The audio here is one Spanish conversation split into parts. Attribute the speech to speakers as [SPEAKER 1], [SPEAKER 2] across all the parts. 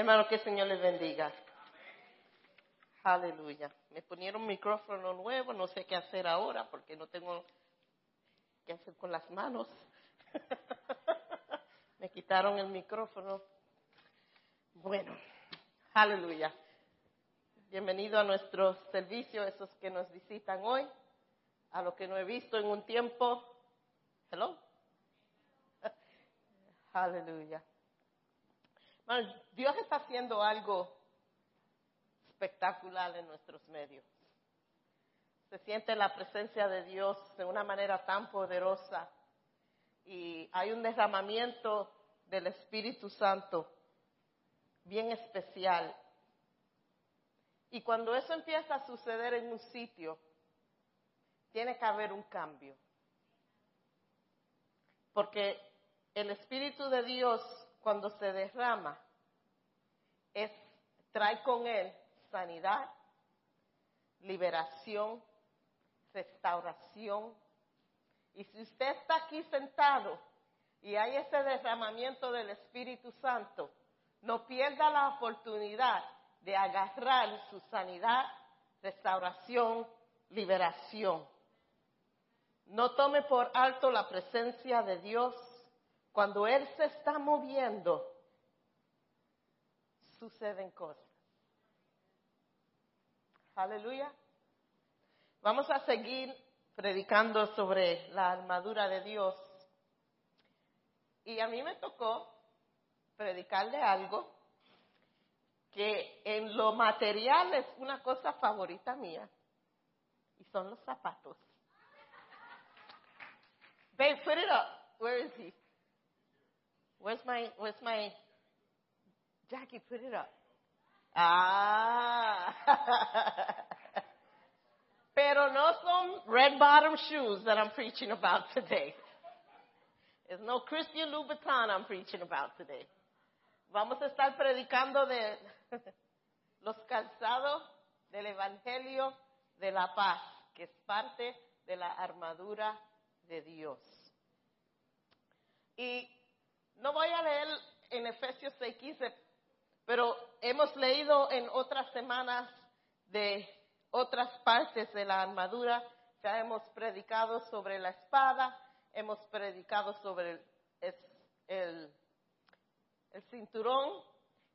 [SPEAKER 1] Hermano, que el Señor les bendiga. Aleluya. Me ponieron un micrófono nuevo, no sé qué hacer ahora porque no tengo qué hacer con las manos. Me quitaron el micrófono. Bueno, aleluya. Bienvenido a nuestro servicio, esos que nos visitan hoy, a los que no he visto en un tiempo. Hello. Aleluya. Dios está haciendo algo espectacular en nuestros medios. Se siente la presencia de Dios de una manera tan poderosa y hay un derramamiento del Espíritu Santo bien especial. Y cuando eso empieza a suceder en un sitio, tiene que haber un cambio. Porque el Espíritu de Dios, cuando se derrama, es, trae con él sanidad, liberación, restauración. Y si usted está aquí sentado y hay ese derramamiento del Espíritu Santo, no pierda la oportunidad de agarrar su sanidad, restauración, liberación. No tome por alto la presencia de Dios. Cuando Él se está moviendo, suceden cosas. Aleluya. Vamos a seguir predicando sobre la armadura de Dios. Y a mí me tocó predicarle algo que en lo material es una cosa favorita mía. Y son los zapatos. Babe, put it up. Where is he? Where's my, where's my, Jackie, put it up. Ah. Pero no son red bottom shoes that I'm preaching about today. It's no Christian Louboutin I'm preaching about today. Vamos a estar predicando de los calzados del Evangelio de la Paz, que es parte de la armadura de Dios. Y no voy a leer en Efesios 6:15, pero hemos leído en otras semanas de otras partes de la armadura. Ya hemos predicado sobre la espada, hemos predicado sobre el, el, cinturón,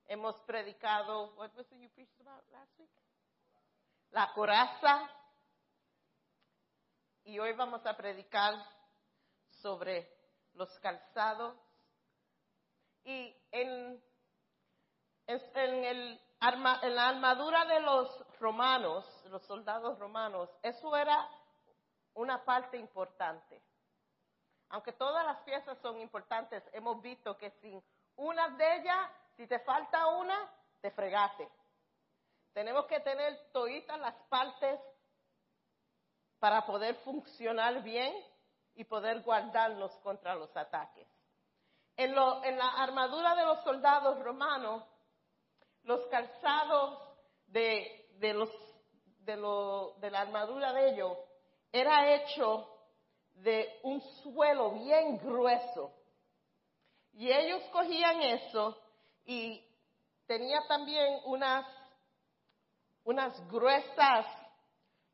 [SPEAKER 1] hemos predicado, what was it you preached about last week? La coraza. Y hoy vamos a predicar sobre los calzados. Y en, en, el arma, en la armadura de los romanos, los soldados romanos, eso era una parte importante. Aunque todas las piezas son importantes, hemos visto que sin una de ellas, si te falta una, te fregaste. Tenemos que tener toditas las partes para poder funcionar bien y poder guardarnos contra los ataques. En, la armadura de los soldados romanos, los calzados de, los, de, la armadura de ellos era hecho de un suelo bien grueso. Y ellos cogían eso y tenía también unas, gruesas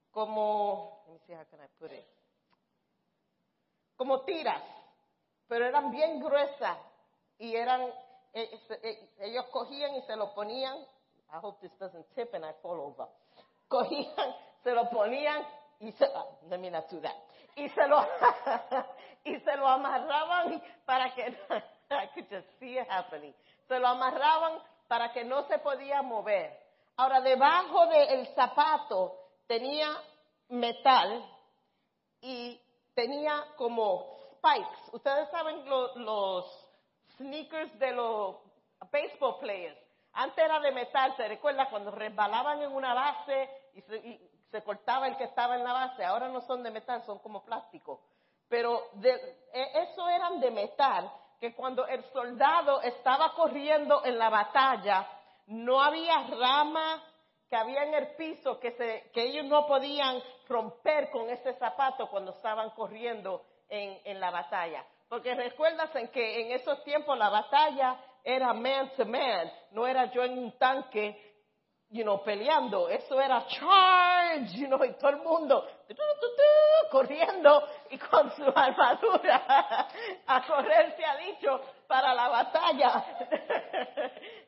[SPEAKER 1] como, como tiras, pero eran bien gruesas y eran, eh, eh, ellos cogían y se lo ponían, I hope this doesn't tip and I fall over, cogían, se lo ponían y se, ah, let me not do that, y se lo, y se lo amarraban para que, I could just see it happening, se lo amarraban para que no se podía mover. Ahora, debajo del zapato tenía metal y tenía como Ustedes saben los sneakers de los baseball players. Antes era de metal, ¿se recuerda? Cuando resbalaban en una base y se, cortaba el que estaba en la base. Ahora no son de metal, son como plástico. Pero e, eso eran de metal, que cuando el soldado estaba corriendo en la batalla, no había rama que había en el piso que, se, que ellos no podían romper con ese zapato cuando estaban corriendo en, en la batalla. Porque recuerdas en que en esos tiempos la batalla era man to man, no era yo en un tanque you know, peleando. Eso era charge, you know, y todo el mundo corriendo y con su armadura a correr se ha dicho para la batalla.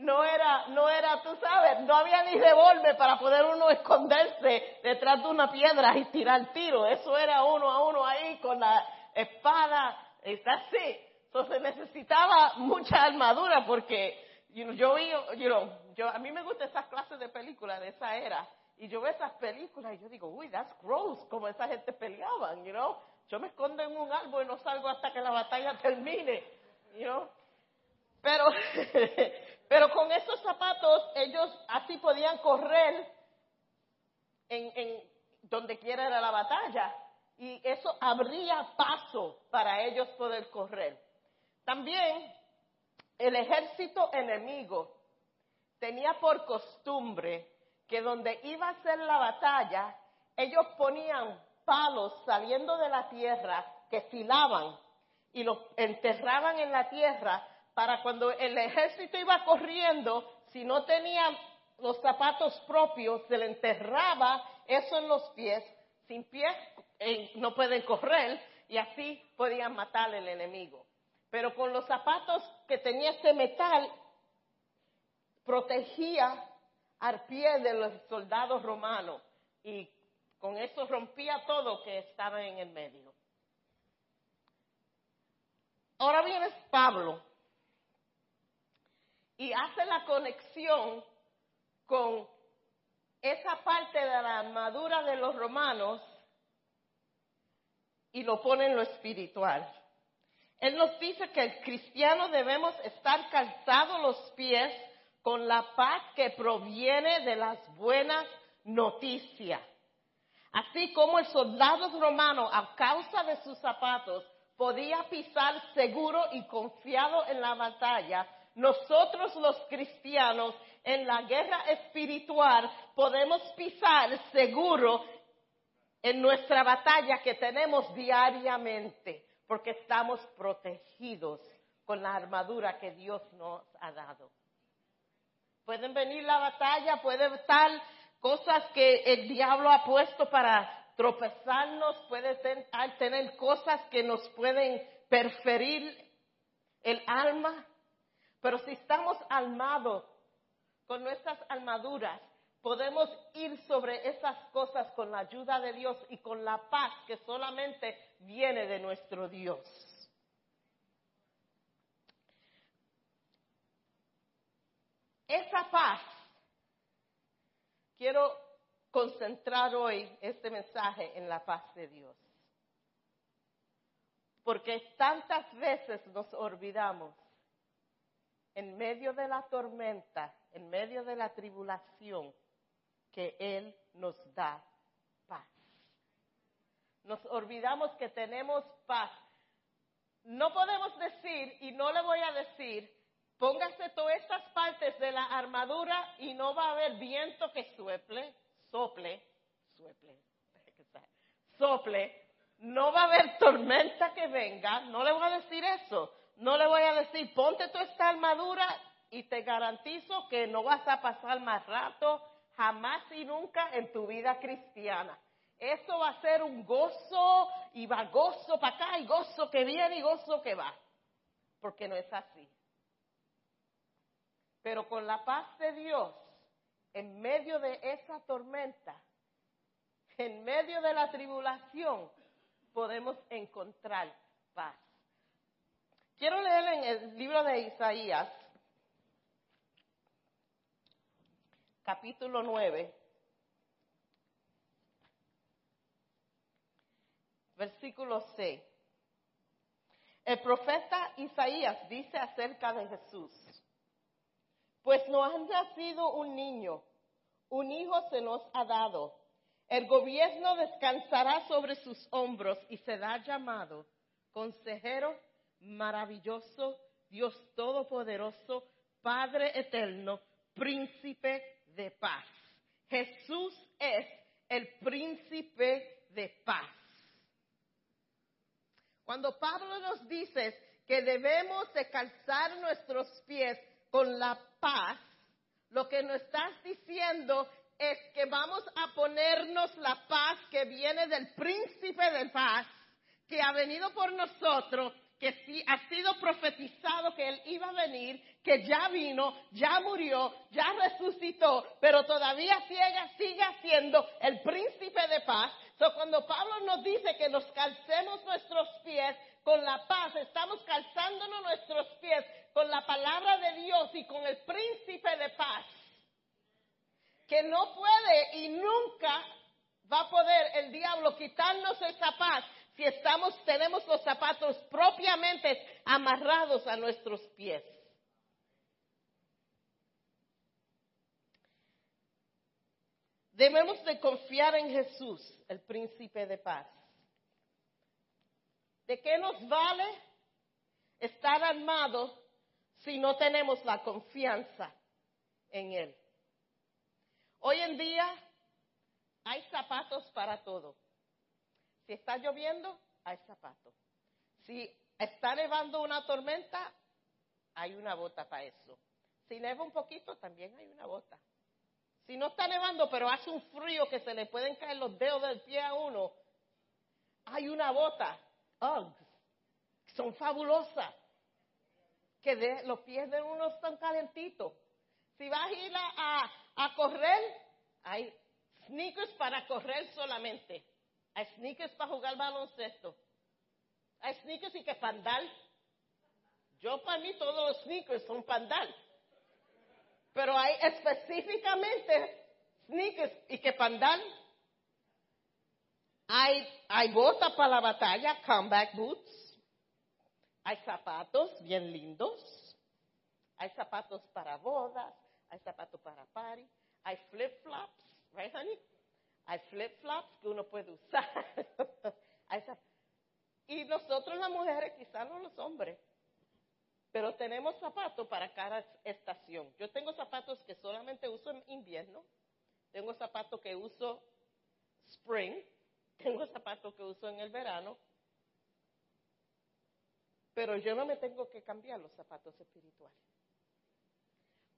[SPEAKER 1] No era, no era, tú sabes, no había ni revólver para poder uno esconderse detrás de una piedra y tirar tiro. Eso era uno a uno ahí con la espada, está así. Entonces necesitaba mucha armadura porque yo vi, yo, a mí me gustan esas clases de películas de esa era. Y yo veo esas películas y yo digo, uy, that's gross, como esa gente peleaban, you know. Yo me escondo en un árbol y no salgo hasta que la batalla termine, you know. Pero, pero con esos zapatos ellos así podían correr en, donde quiera era la batalla. Y eso abría paso para ellos poder correr. También el ejército enemigo tenía por costumbre que donde iba a ser la batalla, ellos ponían palos saliendo de la tierra que filaban y los enterraban en la tierra para cuando el ejército iba corriendo, si no tenían los zapatos propios, se le enterraba eso en los pies, sin pies eh, no pueden correr y así podían matar al enemigo. Pero con los zapatos que tenía ese metal, protegía al pie de los soldados romanos y con eso rompía todo que estaba en el medio. Ahora viene Pablo y hace la conexión con esa parte de la armadura de los romanos y lo pone en lo espiritual. Él nos dice que el cristiano debemos estar calzados los pies con la paz que proviene de las buenas noticias. Así como el soldado romano, a causa de sus zapatos, podía pisar seguro y confiado en la batalla, nosotros los cristianos en la guerra espiritual podemos pisar seguro en nuestra batalla que tenemos diariamente porque estamos protegidos con la armadura que Dios nos ha dado. Pueden venir la batalla, pueden estar cosas que el diablo ha puesto para tropezarnos, puede tener cosas que nos pueden perferir el alma, pero si estamos armados con nuestras armaduras, podemos ir sobre esas cosas con la ayuda de Dios y con la paz que solamente viene de nuestro Dios. Esa paz, quiero concentrar hoy este mensaje en la paz de Dios. Porque tantas veces nos olvidamos en medio de la tormenta, en medio de la tribulación, que Él nos da paz. Nos olvidamos que tenemos paz. No podemos decir, y no le voy a decir, póngase todas estas partes de la armadura y no va a haber viento que sueple, sople, sueple, sople, no va a haber tormenta que venga, no le voy a decir eso, no le voy a decir, ponte toda esta armadura y te garantizo que no vas a pasar más rato, jamás y nunca en tu vida cristiana. Eso va a ser un gozo y va gozo para acá y gozo que viene y gozo que va. Porque no es así. Pero con la paz de Dios, en medio de esa tormenta, en medio de la tribulación, podemos encontrar paz. Quiero leer en el libro de Isaías, capítulo 9, versículo 6. El profeta Isaías dice acerca de Jesús, pues nos ha nacido un niño, un hijo se nos ha dado, el gobierno descansará sobre sus hombros y será llamado consejero maravilloso, Dios todopoderoso, Padre eterno, príncipe de paz. Jesús es el príncipe de paz. Cuando Pablo nos dice que debemos de calzar nuestros pies con la paz, lo que nos estás diciendo es que vamos a ponernos la paz que viene del príncipe de paz, que ha venido por nosotros, que sí, ha sido profetizado que él iba a venir, que ya vino, ya murió, ya resucitó, pero todavía sigue, sigue siendo el príncipe de paz. Cuando Pablo nos dice que nos calcemos nuestros pies con la paz, estamos calzándonos nuestros pies con la palabra de Dios y con el príncipe de paz que no puede y nunca va a poder el diablo quitarnos esa paz si estamos, tenemos los zapatos propiamente amarrados a nuestros pies. Debemos de confiar en Jesús, el príncipe de paz. ¿De qué nos vale estar armados si no tenemos la confianza en Él? Hoy en día hay zapatos para todo. Si está lloviendo, hay zapatos. Si está nevando una tormenta, hay una bota para eso. Si neva un poquito, también hay una bota. Si no está nevando, pero hace un frío que se le pueden caer los dedos del pie a uno, hay una bota. Uggs. Son fabulosas. Que los pies de uno están calentitos. Si vas a ir a correr, hay sneakers para correr solamente. Hay sneakers para jugar baloncesto. Hay sneakers y que pandal. Yo para mí todos los sneakers son pandal. Pero hay específicamente sneakers y que pandal. Hay, hay botas para la batalla, comeback boots. Hay zapatos bien lindos. Hay zapatos para bodas hay zapatos para party, hay flip-flops, right, honey? Hay flip-flops que uno puede usar. y nosotros las mujeres, quizás no los hombres, pero tenemos zapatos para cada estación. Yo tengo zapatos que solamente uso en invierno, tengo zapatos que uso spring, tengo zapatos que uso en el verano, pero yo no me tengo que cambiar los zapatos espirituales.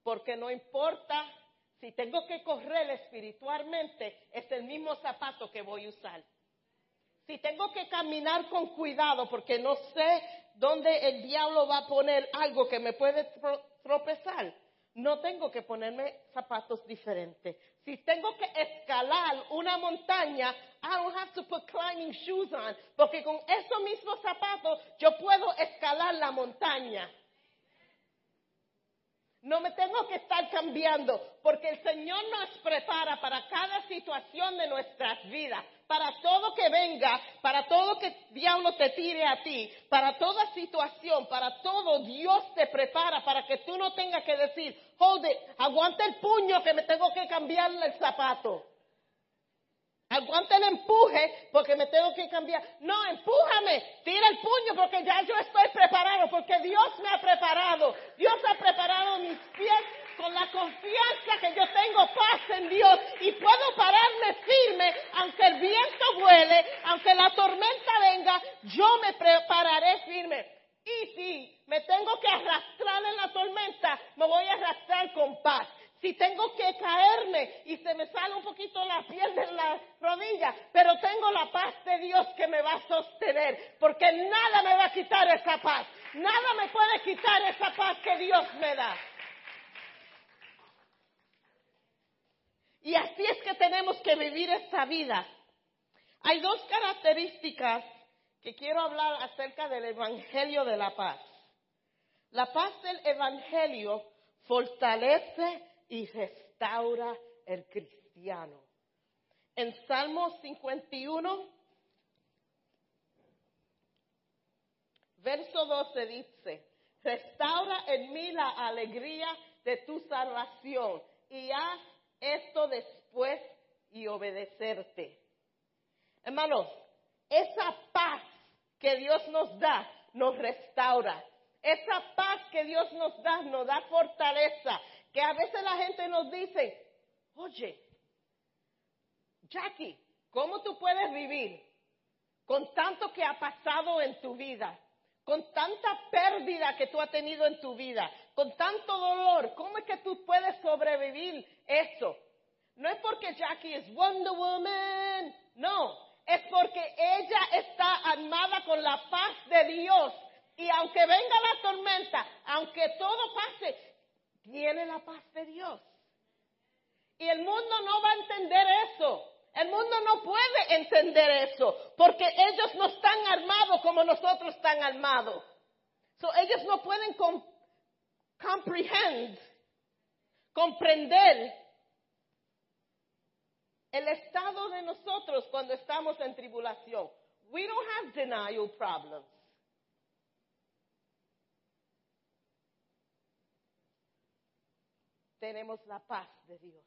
[SPEAKER 1] Porque no importa si tengo que correr espiritualmente, es el mismo zapato que voy a usar. Si tengo que caminar con cuidado porque no sé dónde el diablo va a poner algo que me puede tropezar, no tengo que ponerme zapatos diferentes. Si tengo que escalar una montaña, I don't have to put climbing shoes on, porque con esos mismos zapatos yo puedo escalar la montaña. No me tengo que estar cambiando porque el Señor nos prepara para cada situación de nuestras vidas, para todo que venga, para todo que diablo te tire a ti, para toda situación, para todo Dios te prepara para que tú no tengas que decir, hold it, aguanta el puño que me tengo que cambiarle el zapato. Aguanta el empuje porque me tengo que cambiar. No, empújame, tira el puño porque ya yo estoy preparado, porque Dios me ha preparado. Dios ha preparado mis pies con la confianza que yo tengo paz en Dios y puedo pararme firme aunque el viento vuele, aunque la tormenta venga, yo me prepararé firme. Y si me tengo que arrastrar en la tormenta, me voy a arrastrar con paz si tengo que caerme y se me sale un poquito la piel de la rodilla, pero tengo la paz de Dios que me va a sostener, porque nada me va a quitar esa paz, nada me puede quitar esa paz que Dios me da. Y así es que tenemos que vivir esta vida. Hay dos características que quiero hablar acerca del Evangelio de la paz. La paz del Evangelio fortalece y restaura el cristiano. En Salmo 51, verso 12 dice, restaura en mí la alegría de tu salvación y haz esto después y obedecerte. Hermanos, esa paz que Dios nos da nos restaura. Esa paz que Dios nos da nos da fortaleza que a veces la gente nos dice, oye, Jackie, ¿cómo tú puedes vivir con tanto que ha pasado en tu vida? con tanta pérdida que tú has tenido en tu vida, con tanto dolor, ¿cómo es que tú puedes sobrevivir eso? No es porque Jackie es Wonder Woman, no, es porque ella está armada con la paz de Dios. Y aunque venga la tormenta, aunque todo pase, tiene la paz de Dios. Y el mundo no va a entender eso. El mundo no puede entender eso, porque ellos no están armados como nosotros están armados. So, ellos no pueden comprehend, comprender el estado de nosotros cuando estamos en tribulación. We don't have denial problems. Tenemos la paz de Dios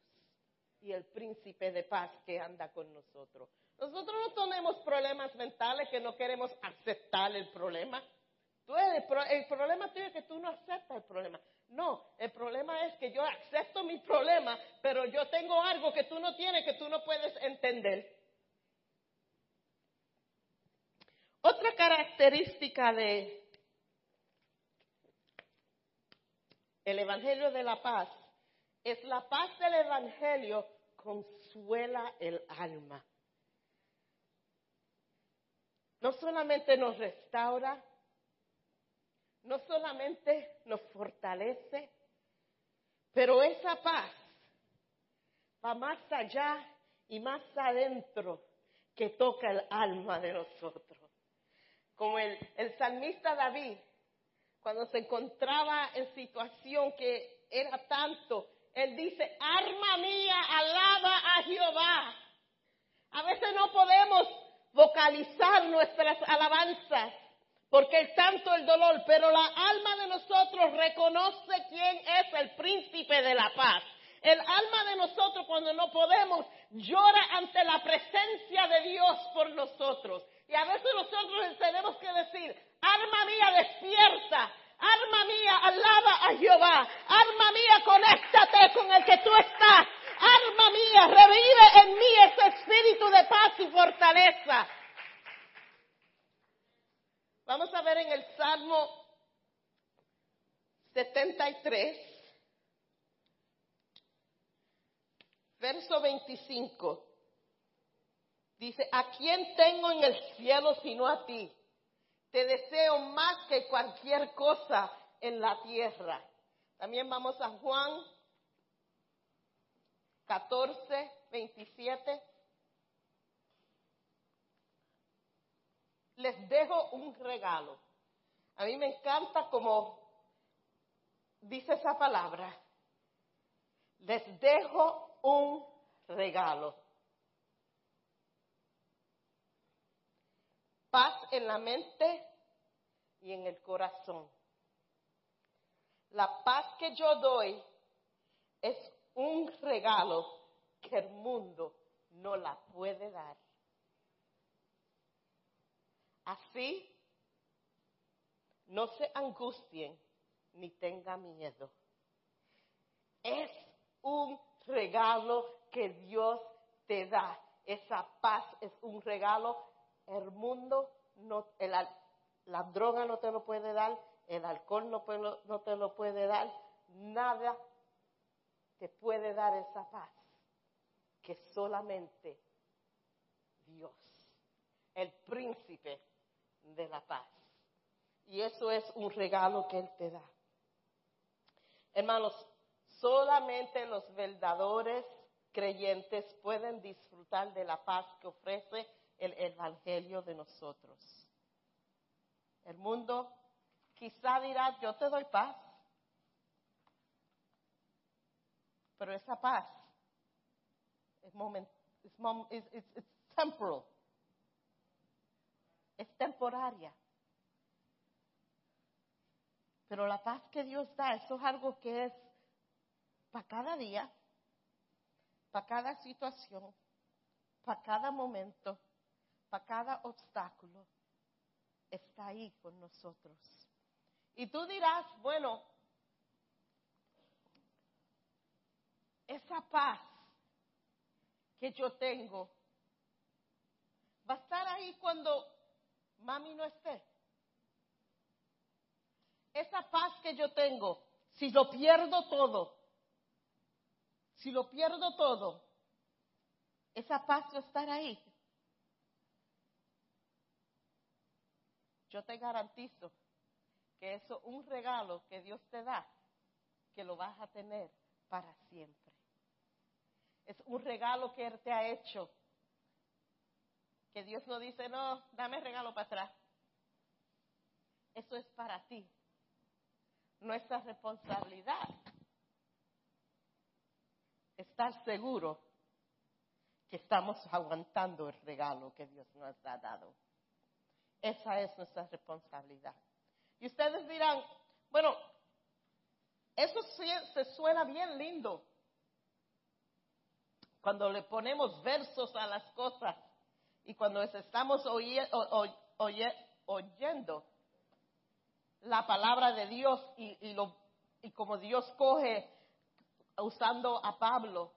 [SPEAKER 1] y el príncipe de paz que anda con nosotros. Nosotros no tenemos problemas mentales que no queremos aceptar el problema. el, problema tuyo es que tú no aceptas el problema. No, el problema es que yo acepto mi problema, pero yo tengo algo que tú no tienes, que tú no puedes entender. Otra característica de el Evangelio de la Paz es la paz del Evangelio consuela el alma. No solamente nos restaura, no solamente nos fortalece, pero esa paz va más allá y más adentro que toca el alma de nosotros. Como el, el salmista David, cuando se encontraba en situación que era tanto él dice, arma mía, alaba a Jehová. A veces no podemos vocalizar nuestras alabanzas porque es tanto el dolor, pero la alma de nosotros reconoce quién es el príncipe de la paz. El alma de nosotros cuando no podemos llora ante la presencia de Dios por nosotros. Y a veces nosotros tenemos que decir, alma mía despierta, Alma mía, alaba a Jehová. Alma mía, conéctate con el que tú estás. Alma mía, revive en mí ese espíritu de paz y fortaleza. Vamos a ver en el Salmo 73, verso 25. Dice, ¿a quién tengo en el cielo sino a ti? Te deseo más que cualquier cosa en la tierra. También vamos a Juan 14, 27. Les dejo un regalo. A mí me encanta como dice esa palabra. Les dejo un regalo. paz en la mente y en el corazón. La paz que yo doy es un regalo que el mundo no la puede dar. Así, no se angustien ni tengan miedo. Es un regalo que Dios te da. Esa paz es un regalo el mundo, no, la droga no te lo puede dar, el alcohol no, no te lo puede dar, nada te puede dar esa paz que solamente Dios, el príncipe de la paz. Y eso es un regalo que Él te da. Hermanos, solamente los verdaderos creyentes pueden disfrutar de la paz que ofrece el Evangelio de nosotros. El mundo quizá dirá, yo te doy paz, pero esa paz es, moment, es, temporal, es temporaria. Pero la paz que Dios da, eso es algo que es para cada día, para cada situación, para cada momento para cada obstáculo, está ahí con nosotros. Y tú dirás, bueno, esa paz que yo tengo va a estar ahí cuando mami no esté. esa paz que yo tengo, si lo pierdo todo, si lo pierdo todo, esa paz va a estar ahí. Yo te garantizo que eso es un regalo que Dios te da, que lo vas a tener para siempre. Es un regalo que Él te ha hecho. Que Dios no dice, no, dame regalo para atrás. Eso es para ti. Nuestra responsabilidad. Estar seguro que estamos aguantando el regalo que Dios nos ha dado. Esa es nuestra responsabilidad. Y ustedes dirán, bueno, eso se suena bien lindo cuando le ponemos versos a las cosas y cuando estamos oyendo la palabra de Dios y, lo, y como Dios coge usando a Pablo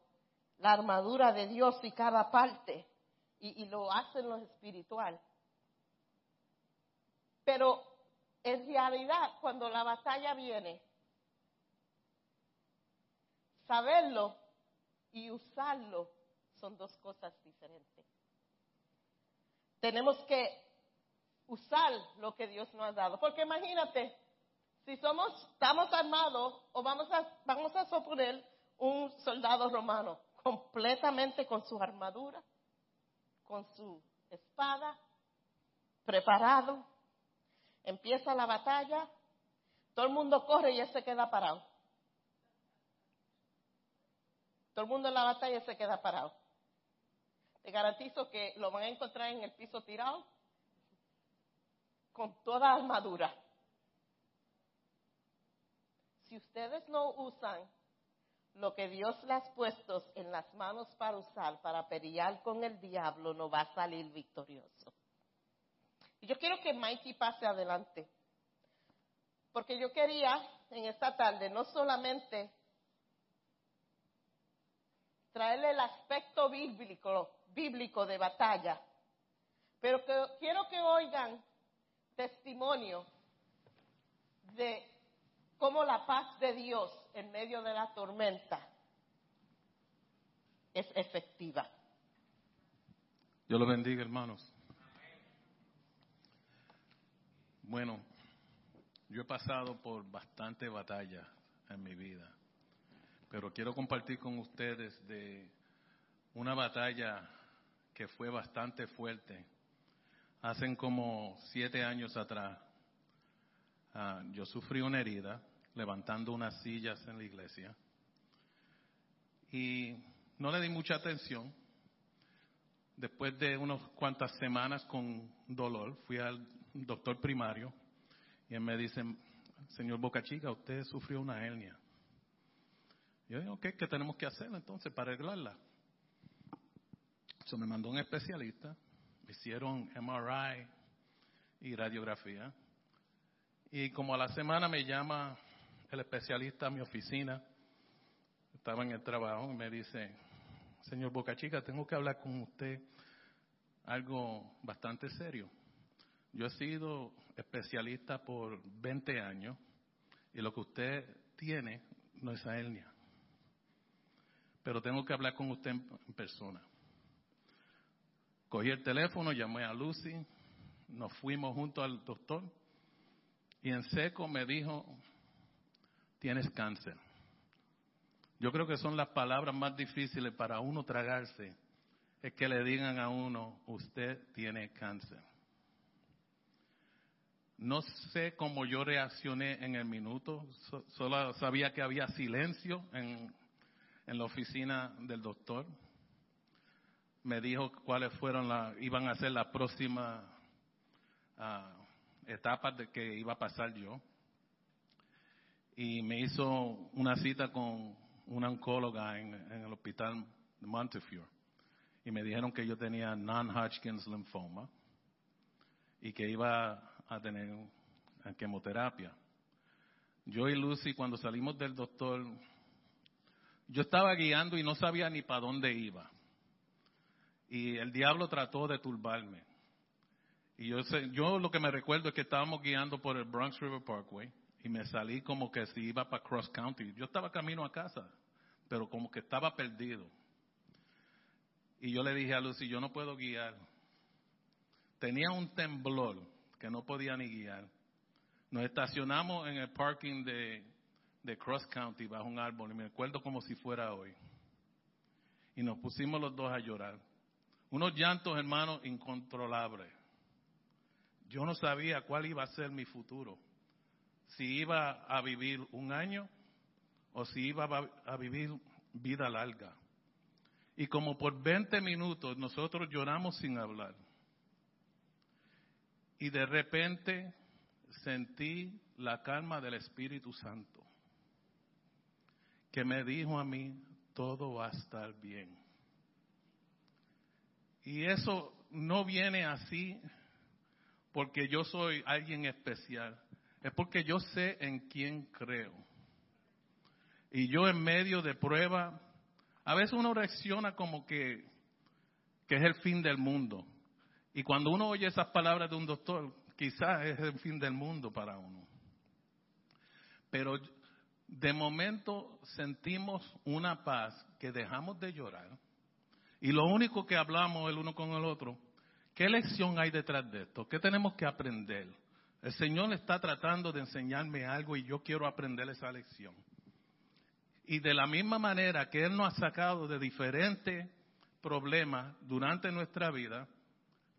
[SPEAKER 1] la armadura de Dios y cada parte y, y lo hace en lo espiritual. Pero en realidad cuando la batalla viene, saberlo y usarlo son dos cosas diferentes. Tenemos que usar lo que Dios nos ha dado. Porque imagínate, si somos, estamos armados o vamos a, vamos a suponer un soldado romano completamente con su armadura, con su espada, preparado, empieza la batalla, todo el mundo corre y él se queda parado. Todo el mundo en la batalla se queda parado. Te garantizo que lo van a encontrar en el piso tirado con toda armadura. Si ustedes no usan lo que Dios les ha puesto en las manos para usar, para pelear con el diablo, no va a salir victorioso. Y yo quiero que Mikey pase adelante. Porque yo quería en esta tarde no solamente traerle el aspecto bíblico, bíblico de batalla, pero que, quiero que oigan testimonio de cómo la paz de Dios en medio de la tormenta es efectiva.
[SPEAKER 2] Dios lo bendiga, hermanos. Bueno, yo he pasado por bastante batalla en mi vida, pero quiero compartir con ustedes de una batalla que fue bastante fuerte. Hacen como siete años atrás, ah, yo sufrí una herida levantando unas sillas en la iglesia y no le di mucha atención. Después de unas cuantas semanas con dolor, fui al doctor primario, y él me dice, señor Boca Chica, usted sufrió una hernia. Yo digo, ¿qué, ¿qué tenemos que hacer entonces para arreglarla? Se me mandó un especialista, me hicieron MRI y radiografía. Y como a la semana me llama el especialista a mi oficina, estaba en el trabajo, y me dice, señor Boca Chica, tengo que hablar con usted algo bastante serio. Yo he sido especialista por 20 años y lo que usted tiene no es hernia. Pero tengo que hablar con usted en, persona. Cogí el teléfono, llamé a Lucy, nos fuimos junto al doctor y en seco me dijo, tienes cáncer. Yo creo que son las palabras más difíciles para uno tragarse, es que le digan a uno, usted tiene cáncer. No sé cómo yo reaccioné en el minuto, solo sabía que había silencio en, la oficina del doctor. Me dijo cuáles fueron la, iban a ser las próximas uh, etapas de que iba a pasar yo. Y me hizo una cita con una oncóloga en, en el hospital de Montefiore. Y me dijeron que yo tenía non-Hodgkin's lymphoma y que iba a tener quimioterapia. Yo y Lucy, cuando salimos del doctor, yo estaba guiando y no sabía ni para dónde iba. Y el diablo trató de turbarme. Y yo, sé, yo lo que me recuerdo es que estábamos guiando por el Bronx River Parkway y me salí como que si iba para cross country. Yo estaba camino a casa, pero como que estaba perdido. Y yo le dije a Lucy, yo no puedo guiar. Tenía un temblor que no podía ni guiar. Nos estacionamos en el parking de, de Cross County bajo un árbol y me acuerdo como si fuera hoy. Y nos pusimos los dos a llorar. Unos llantos, hermanos, incontrolables. Yo no sabía cuál iba a ser mi futuro. Si iba a vivir un año o si iba a vivir vida larga. Y como por 20 minutos nosotros lloramos sin hablar. Y de repente sentí la calma del Espíritu Santo, que me dijo a mí, todo va a estar bien. Y eso no viene así porque yo soy alguien especial, es porque yo sé en quién creo. Y yo en medio de prueba, a veces uno reacciona como que, que es el fin del mundo. Y cuando uno oye esas palabras de un doctor, quizás es el fin del mundo para uno. Pero de momento sentimos una paz que dejamos de llorar. Y lo único que hablamos el uno con el otro, ¿qué lección hay detrás de esto? ¿Qué tenemos que aprender? El Señor está tratando de enseñarme algo y yo quiero aprender esa lección. Y de la misma manera que Él nos ha sacado de diferentes problemas durante nuestra vida,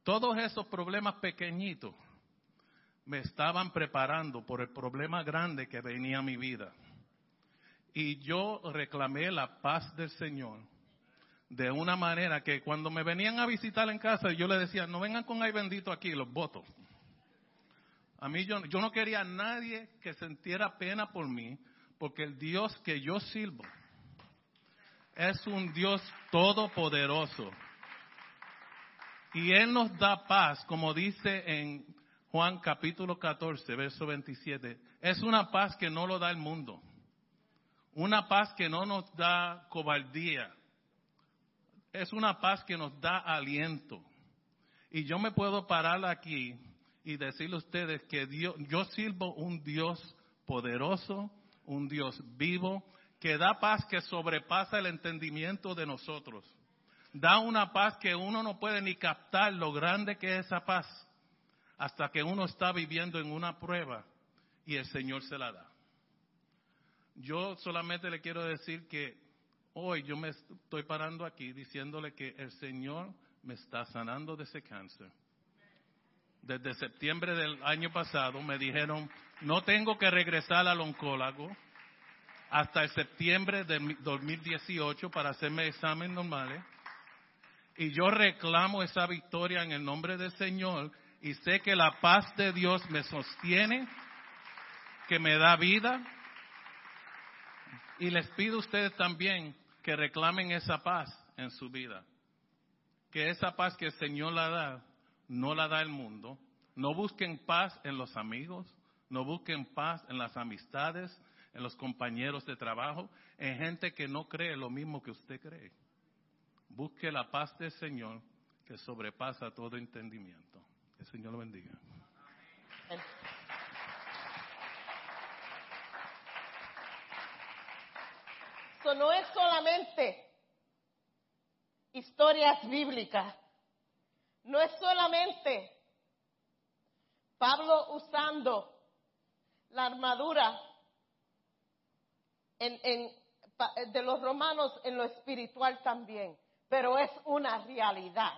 [SPEAKER 2] todos esos problemas pequeñitos me estaban preparando por el problema grande que venía a mi vida. Y yo reclamé la paz del Señor de una manera que cuando me venían a visitar en casa, yo le decía, no vengan con ay bendito aquí, los votos. A mí yo, yo no quería a nadie que sintiera pena por mí, porque el Dios que yo sirvo es un Dios todopoderoso y Él nos da paz, como dice en Juan capítulo 14, verso 27. Es una paz que no lo da el mundo. Una paz que no nos da cobardía. Es una paz que nos da aliento. Y yo me puedo parar aquí y decirle a ustedes que Dios, yo sirvo un Dios poderoso, un Dios vivo, que da paz que sobrepasa el entendimiento de nosotros da una paz que uno no puede ni captar lo grande que es esa paz hasta que uno está viviendo en una prueba y el Señor se la da. Yo solamente le quiero decir que hoy yo me estoy parando aquí diciéndole que el Señor me está sanando de ese cáncer. Desde septiembre del año pasado me dijeron, no tengo que regresar al oncólogo hasta el septiembre de 2018 para hacerme exámenes normales y yo reclamo esa victoria en el nombre del Señor y sé que la paz de Dios me sostiene, que me da vida. Y les pido a ustedes también que reclamen esa paz en su vida. Que esa paz que el Señor la da, no la da el mundo. No busquen paz en los amigos, no busquen paz en las amistades, en los compañeros de trabajo, en gente que no cree lo mismo que usted cree. Busque la paz del Señor que sobrepasa todo entendimiento. Que el Señor lo bendiga.
[SPEAKER 1] Eso no es solamente historias bíblicas. No es solamente Pablo usando la armadura de los romanos en lo espiritual también pero es una realidad.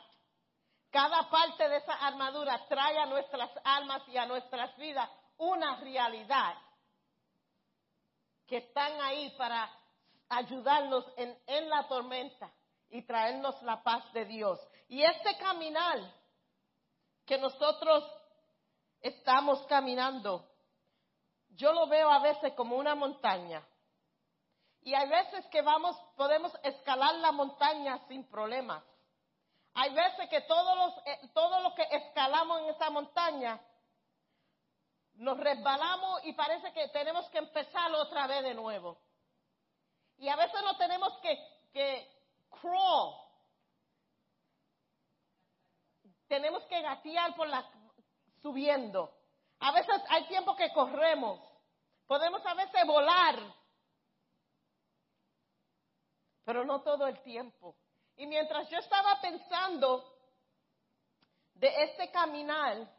[SPEAKER 1] Cada parte de esa armadura trae a nuestras almas y a nuestras vidas una realidad que están ahí para ayudarnos en, la tormenta y traernos la paz de Dios. Y este caminar que nosotros estamos caminando, yo lo veo a veces como una montaña. Y hay veces que vamos, podemos escalar la montaña sin problemas. Hay veces que todos los, eh, todo lo que escalamos en esa montaña nos resbalamos y parece que tenemos que empezar otra vez de nuevo. Y a veces no tenemos que, que crawl. Tenemos que gatear por la subiendo. A veces hay tiempo que corremos Podemos a veces volar, pero no todo el tiempo. Y mientras yo estaba pensando de este caminar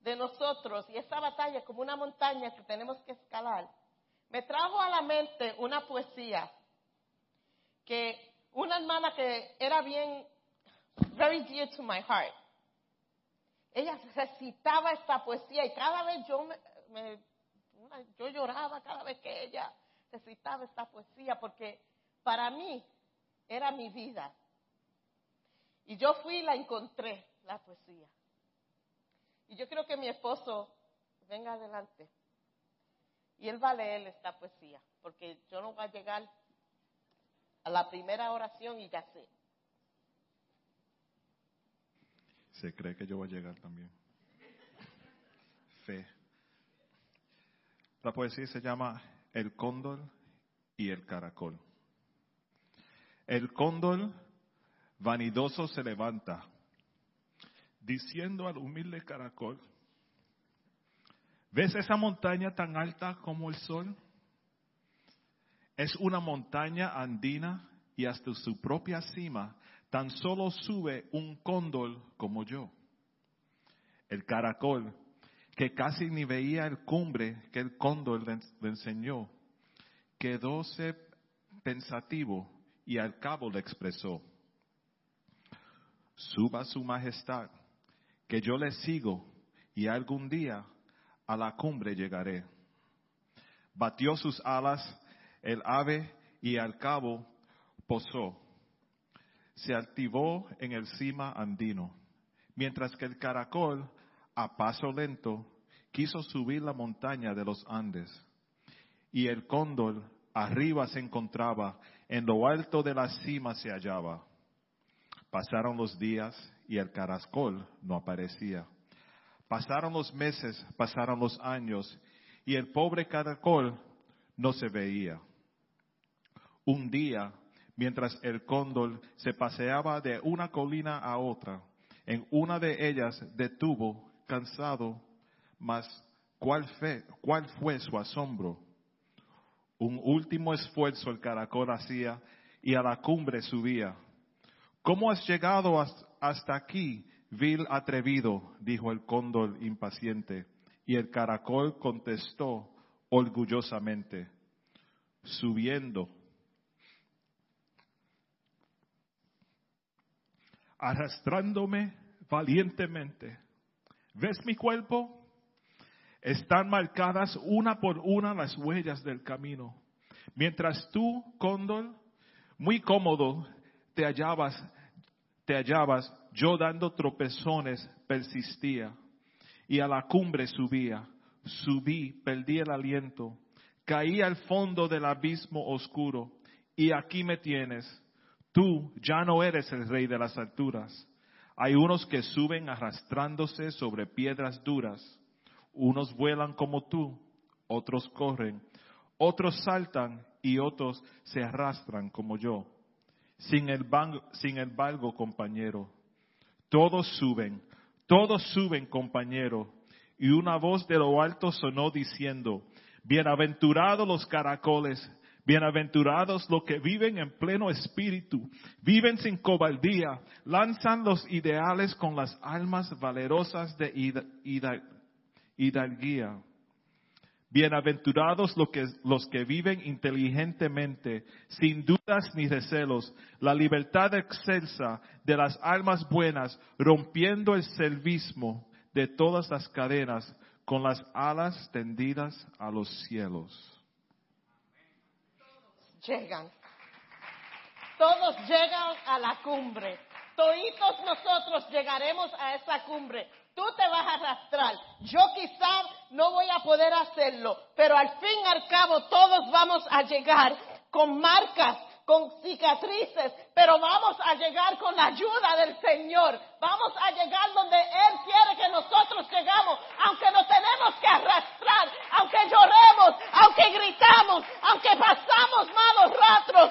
[SPEAKER 1] de nosotros y esta batalla como una montaña que tenemos que escalar, me trajo a la mente una poesía que una hermana que era bien, very dear to my heart, ella recitaba esta poesía y cada vez yo me, yo lloraba cada vez que ella recitaba esta poesía porque para mí era mi vida. Y yo fui y la encontré, la poesía. Y yo creo que mi esposo venga adelante. Y él va a leer esta poesía, porque yo no voy a llegar a la primera oración y ya sé.
[SPEAKER 3] Se cree que yo voy a llegar también. Fe. La poesía se llama El cóndor y el caracol. El cóndor vanidoso se levanta, diciendo al humilde caracol, ¿ves esa montaña tan alta como el sol? Es una montaña andina y hasta su propia cima tan solo sube un cóndor como yo. El caracol, que casi ni veía el cumbre que el cóndor le, enseñó, quedóse pensativo y al cabo le expresó, suba su majestad, que yo le sigo y algún día a la cumbre llegaré. Batió sus alas el ave y al cabo posó. Se activó en el cima andino, mientras que el caracol, a paso lento, quiso subir la montaña de los Andes. Y el cóndor arriba se encontraba, en lo alto de la cima se hallaba. Pasaron los días y el caracol no aparecía. Pasaron los meses, pasaron los años y el pobre caracol no se veía. Un día, mientras el cóndor se paseaba de una colina a otra, en una de ellas detuvo, cansado, mas ¿cuál, cuál fue su asombro? Un último esfuerzo el caracol hacía y a la cumbre subía. ¿Cómo has llegado hasta aquí, vil atrevido? dijo el cóndor impaciente. Y el caracol contestó orgullosamente, subiendo arrastrándome valientemente. ¿Ves mi cuerpo? Están marcadas una por una las huellas del camino. Mientras tú, cóndor, muy cómodo, te hallabas, te hallabas, yo dando tropezones persistía y a la cumbre subía. Subí, perdí el aliento, caí al fondo del abismo oscuro y aquí me tienes Tú ya no eres el rey de las alturas. Hay unos que suben arrastrándose sobre piedras duras. Unos vuelan como tú, otros corren, otros saltan y otros se arrastran como yo. Sin, sin embargo, compañero, todos suben, todos suben, compañero. Y una voz de lo alto sonó diciendo, bienaventurados los caracoles Bienaventurados los que viven en pleno espíritu, viven sin cobardía, lanzan los ideales con las almas valerosas de hidalguía. Bienaventurados los que, los que viven inteligentemente, sin dudas ni recelos, la libertad excelsa de las almas buenas, rompiendo el servismo de todas las cadenas, con las alas tendidas a los cielos
[SPEAKER 1] llegan. Todos llegan a la cumbre. Todos nosotros llegaremos a esa cumbre. Tú te vas a arrastrar. Yo quizás no voy a poder hacerlo, pero al fin y al cabo todos vamos a llegar con marcas con cicatrices, pero vamos a llegar con la ayuda del Señor. Vamos a llegar donde Él quiere que nosotros llegamos, aunque nos tenemos que arrastrar, aunque lloremos, aunque gritamos, aunque pasamos malos ratos.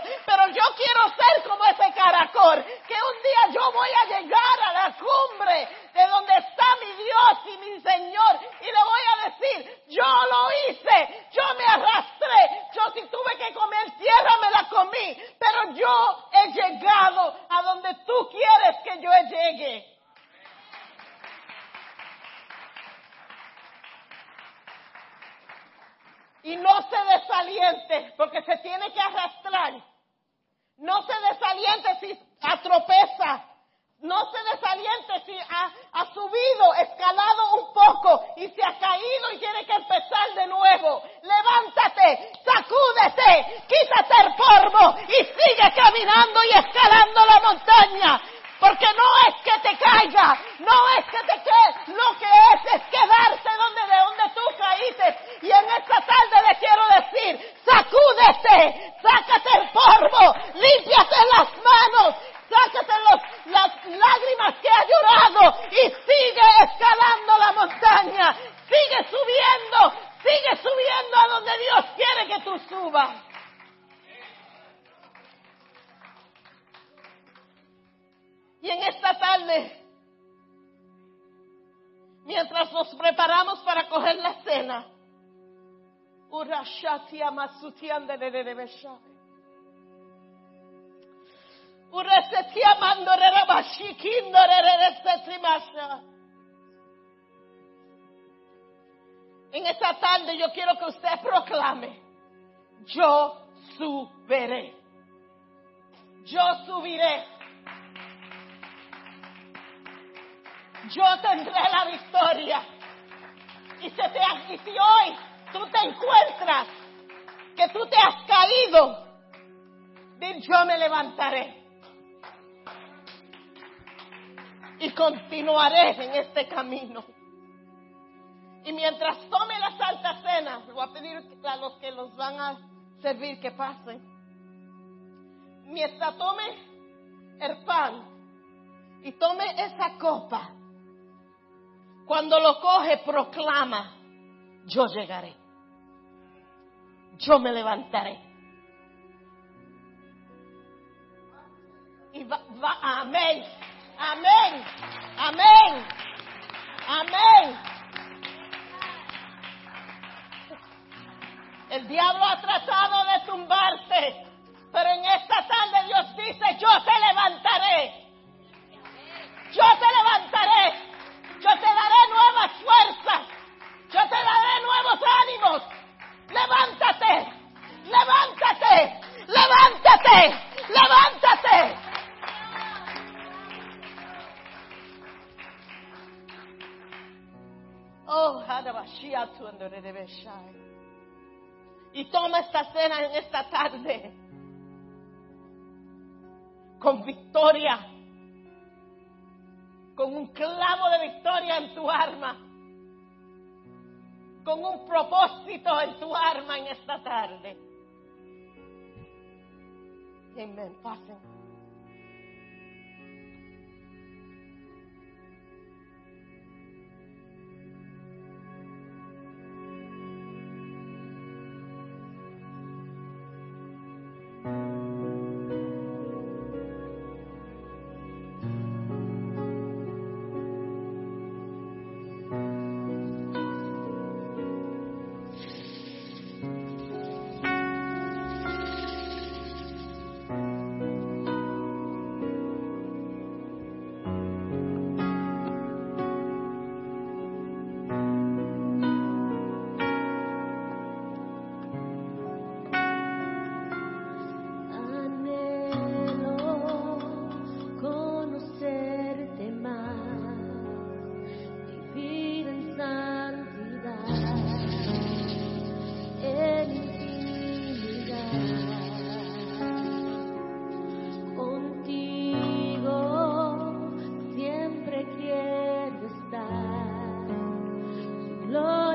[SPEAKER 1] En esta tarde yo quiero que usted proclame, yo subiré, yo subiré. yo tendré la victoria. Y, se te, y si hoy tú te encuentras que tú te has caído, di yo me levantaré. Y continuaré en este camino. Y mientras tome la Santa Cena, le voy a pedir a los que los van a servir que pasen. Mientras tome el pan y tome esa copa, cuando lo coge, proclama, yo llegaré. Yo me levantaré. Y va, amén, amén, amén, amén. El diablo ha tratado de tumbarte, pero en esta tarde Dios dice, yo te levantaré. Yo te levantaré. Yo te daré nuevas fuerzas. Yo te daré nuevos ánimos. Levántate. Levántate. Levántate. Levántate. Oh, y toma esta cena en esta tarde con victoria con un clavo de victoria en tu arma, con un propósito en tu arma en esta tarde. Amén. Pasen.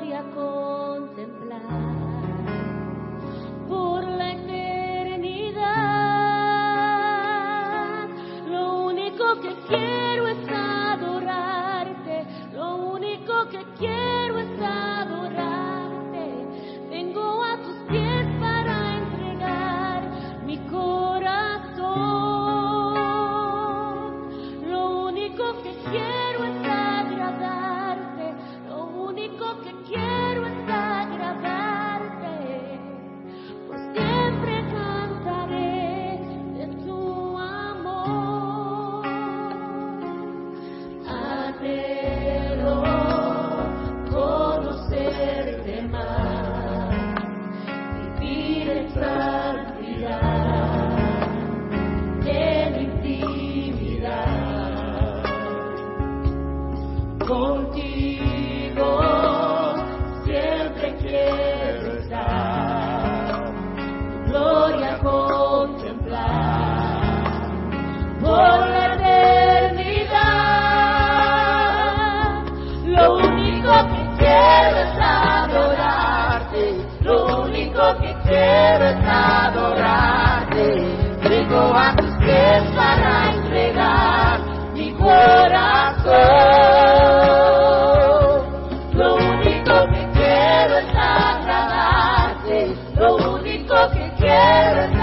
[SPEAKER 4] Quiero es que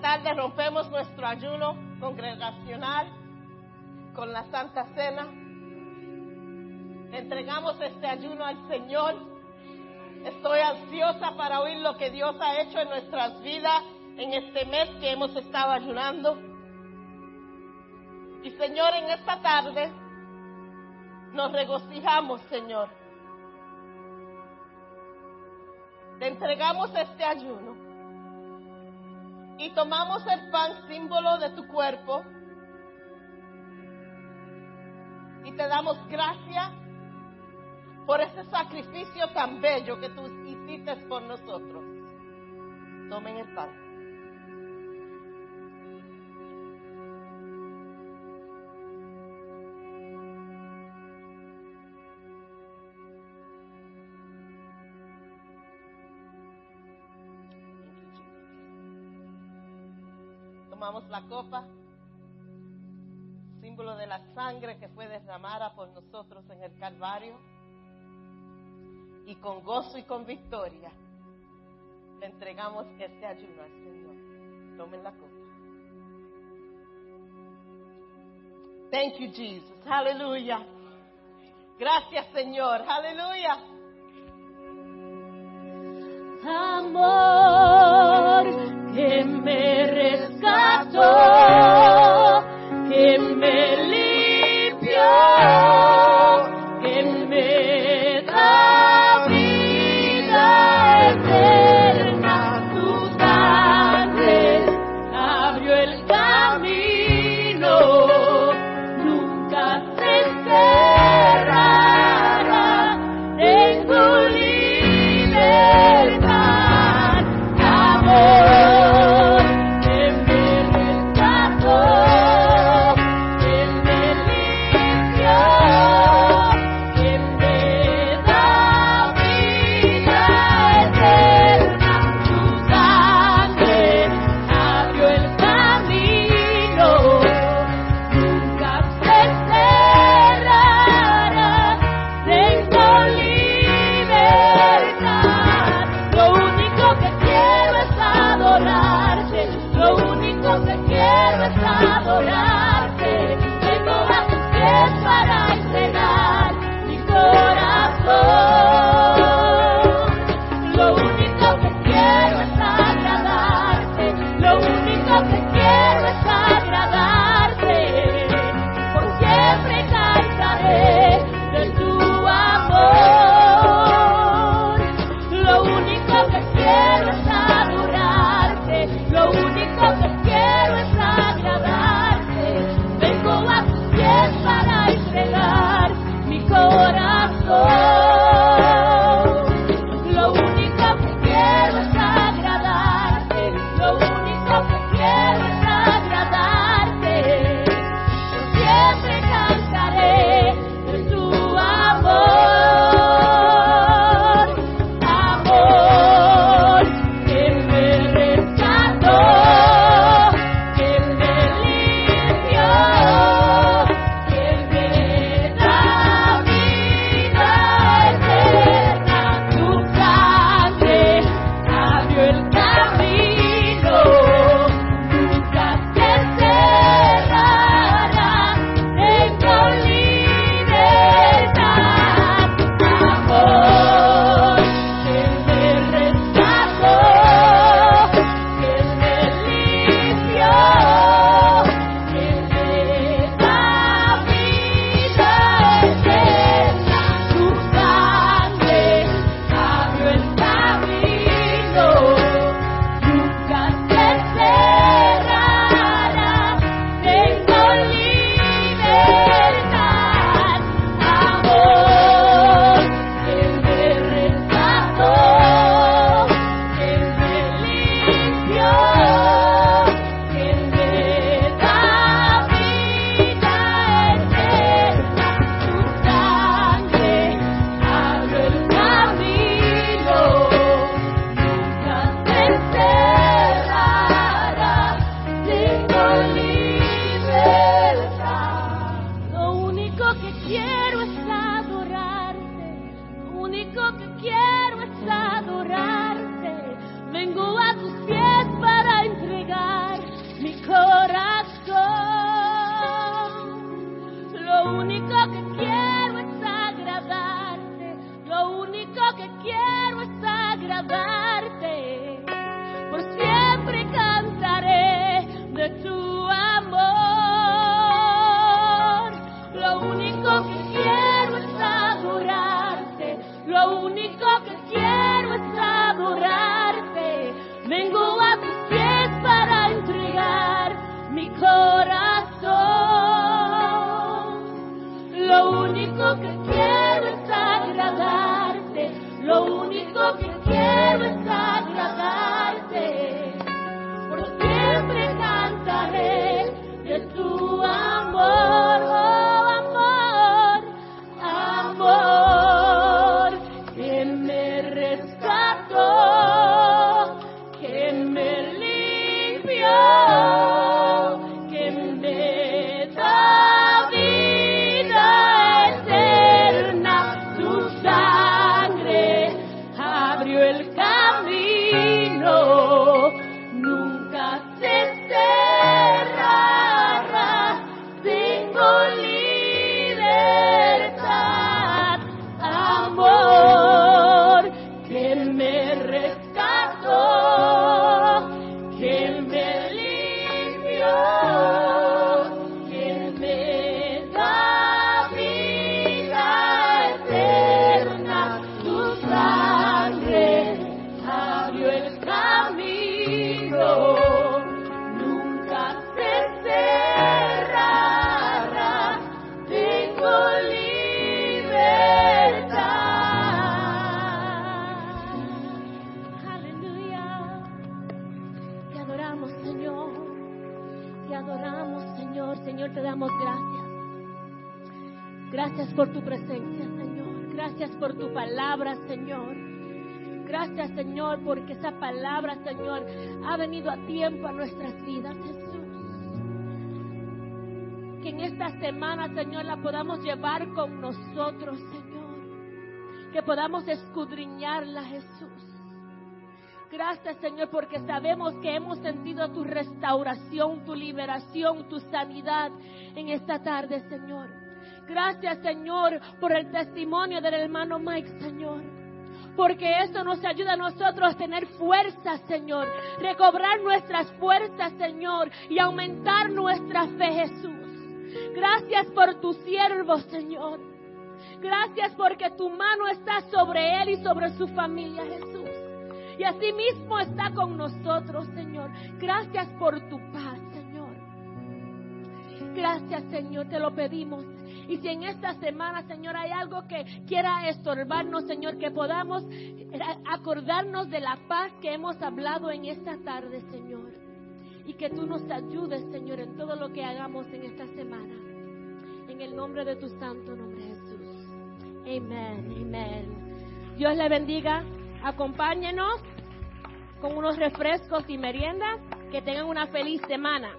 [SPEAKER 1] tarde rompemos nuestro ayuno congregacional con la Santa Cena. Entregamos este ayuno al Señor. Estoy ansiosa para oír lo que Dios ha hecho en nuestras vidas en este mes que hemos estado ayunando. Y Señor, en esta tarde nos regocijamos, Señor. Te entregamos este ayuno y tomamos el pan símbolo de tu cuerpo y te damos gracias por ese sacrificio tan bello que tú hiciste por nosotros. Tomen el pan. Tomamos la copa, símbolo de la sangre que fue derramada por nosotros en el Calvario. Y con gozo y con victoria le entregamos este ayuno al Señor. Tomen la copa. Thank you, Jesus. Aleluya. Gracias, Señor. Aleluya.
[SPEAKER 4] amor me rescató, que me limpió, adoramos, Señor. Te adoramos, Señor. Señor, te damos gracias. Gracias por tu presencia, Señor. Gracias por tu palabra, Señor. Gracias, Señor, porque esa palabra, Señor, ha venido a tiempo a nuestras vidas, Jesús. Que en esta semana, Señor, la podamos llevar con nosotros, Señor. Que podamos escudriñarla, Jesús. Gracias, Señor, porque sabemos que hemos sentido tu restauración, tu liberación, tu sanidad en esta tarde, Señor. Gracias, Señor, por el testimonio del hermano Mike, Señor. Porque eso nos ayuda a nosotros a tener fuerzas, Señor. Recobrar nuestras fuerzas, Señor. Y aumentar nuestra fe, Jesús. Gracias por tu siervo, Señor. Gracias porque tu mano está sobre él y sobre su familia, Jesús. Y así mismo está con nosotros, Señor. Gracias por tu paz, Señor. Gracias, Señor, te lo pedimos. Y si en esta semana, Señor, hay algo que quiera estorbarnos, Señor, que podamos acordarnos de la paz que hemos hablado en esta tarde, Señor. Y que tú nos ayudes, Señor, en todo lo que hagamos en esta semana. En el nombre de tu santo nombre, Jesús. Amén, amén. Dios le bendiga. Acompáñenos con unos refrescos y meriendas. Que tengan una feliz semana.